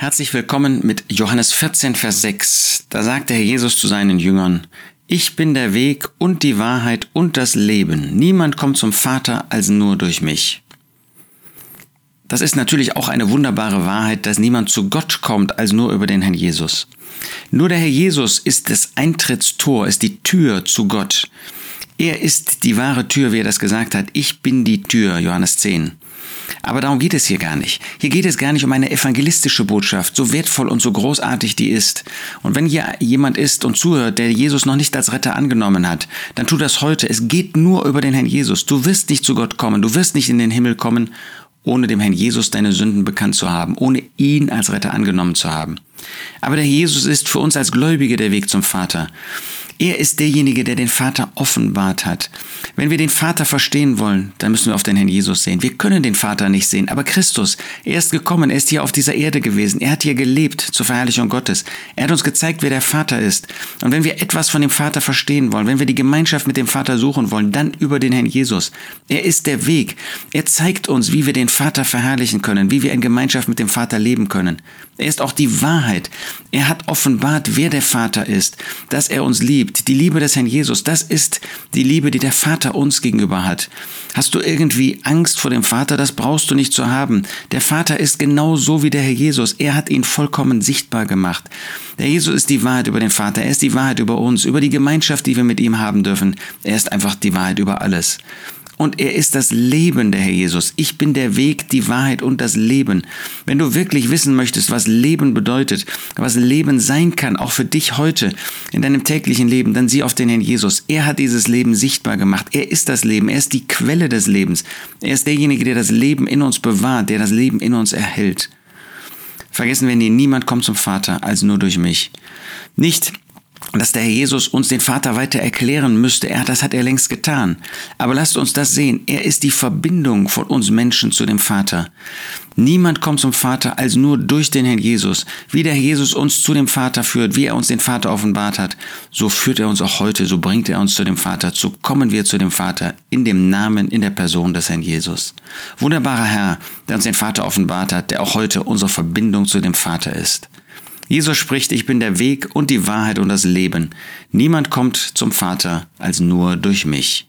Herzlich willkommen mit Johannes 14, Vers 6. Da sagt der Herr Jesus zu seinen Jüngern, Ich bin der Weg und die Wahrheit und das Leben. Niemand kommt zum Vater als nur durch mich. Das ist natürlich auch eine wunderbare Wahrheit, dass niemand zu Gott kommt als nur über den Herrn Jesus. Nur der Herr Jesus ist das Eintrittstor, ist die Tür zu Gott. Er ist die wahre Tür, wie er das gesagt hat. Ich bin die Tür, Johannes 10. Aber darum geht es hier gar nicht. Hier geht es gar nicht um eine evangelistische Botschaft, so wertvoll und so großartig die ist. Und wenn hier jemand ist und zuhört, der Jesus noch nicht als Retter angenommen hat, dann tu das heute. Es geht nur über den Herrn Jesus. Du wirst nicht zu Gott kommen, du wirst nicht in den Himmel kommen, ohne dem Herrn Jesus deine Sünden bekannt zu haben, ohne ihn als Retter angenommen zu haben. Aber der Jesus ist für uns als Gläubige der Weg zum Vater. Er ist derjenige, der den Vater offenbart hat. Wenn wir den Vater verstehen wollen, dann müssen wir auf den Herrn Jesus sehen. Wir können den Vater nicht sehen, aber Christus, er ist gekommen, er ist hier auf dieser Erde gewesen, er hat hier gelebt zur Verherrlichung Gottes. Er hat uns gezeigt, wer der Vater ist. Und wenn wir etwas von dem Vater verstehen wollen, wenn wir die Gemeinschaft mit dem Vater suchen wollen, dann über den Herrn Jesus. Er ist der Weg. Er zeigt uns, wie wir den Vater verherrlichen können, wie wir in Gemeinschaft mit dem Vater leben können. Er ist auch die Wahrheit. Er hat offenbart, wer der Vater ist, dass er uns liebt liebt, die Liebe des Herrn Jesus, das ist die Liebe, die der Vater uns gegenüber hat. Hast du irgendwie Angst vor dem Vater? Das brauchst du nicht zu haben. Der Vater ist genau so wie der Herr Jesus. Er hat ihn vollkommen sichtbar gemacht. Der Jesus ist die Wahrheit über den Vater. Er ist die Wahrheit über uns, über die Gemeinschaft, die wir mit ihm haben dürfen. Er ist einfach die Wahrheit über alles und er ist das Leben, der Herr Jesus. Ich bin der Weg, die Wahrheit und das Leben. Wenn du wirklich wissen möchtest, was Leben bedeutet, was Leben sein kann, auch für dich heute in deinem täglichen Leben, dann sieh auf den Herrn Jesus. Er hat dieses Leben sichtbar gemacht. Er ist das Leben. Er ist die Quelle des Lebens. Er ist derjenige, der das Leben in uns bewahrt, der das Leben in uns erhält. Vergessen wir nie, niemand kommt zum Vater als nur durch mich. Nicht dass der Herr Jesus uns den Vater weiter erklären müsste. Er, das hat er längst getan. Aber lasst uns das sehen. Er ist die Verbindung von uns Menschen zu dem Vater. Niemand kommt zum Vater als nur durch den Herrn Jesus. Wie der Herr Jesus uns zu dem Vater führt, wie er uns den Vater offenbart hat, so führt er uns auch heute, so bringt er uns zu dem Vater. So kommen wir zu dem Vater in dem Namen, in der Person des Herrn Jesus. Wunderbarer Herr, der uns den Vater offenbart hat, der auch heute unsere Verbindung zu dem Vater ist. Jesus spricht, ich bin der Weg und die Wahrheit und das Leben. Niemand kommt zum Vater als nur durch mich.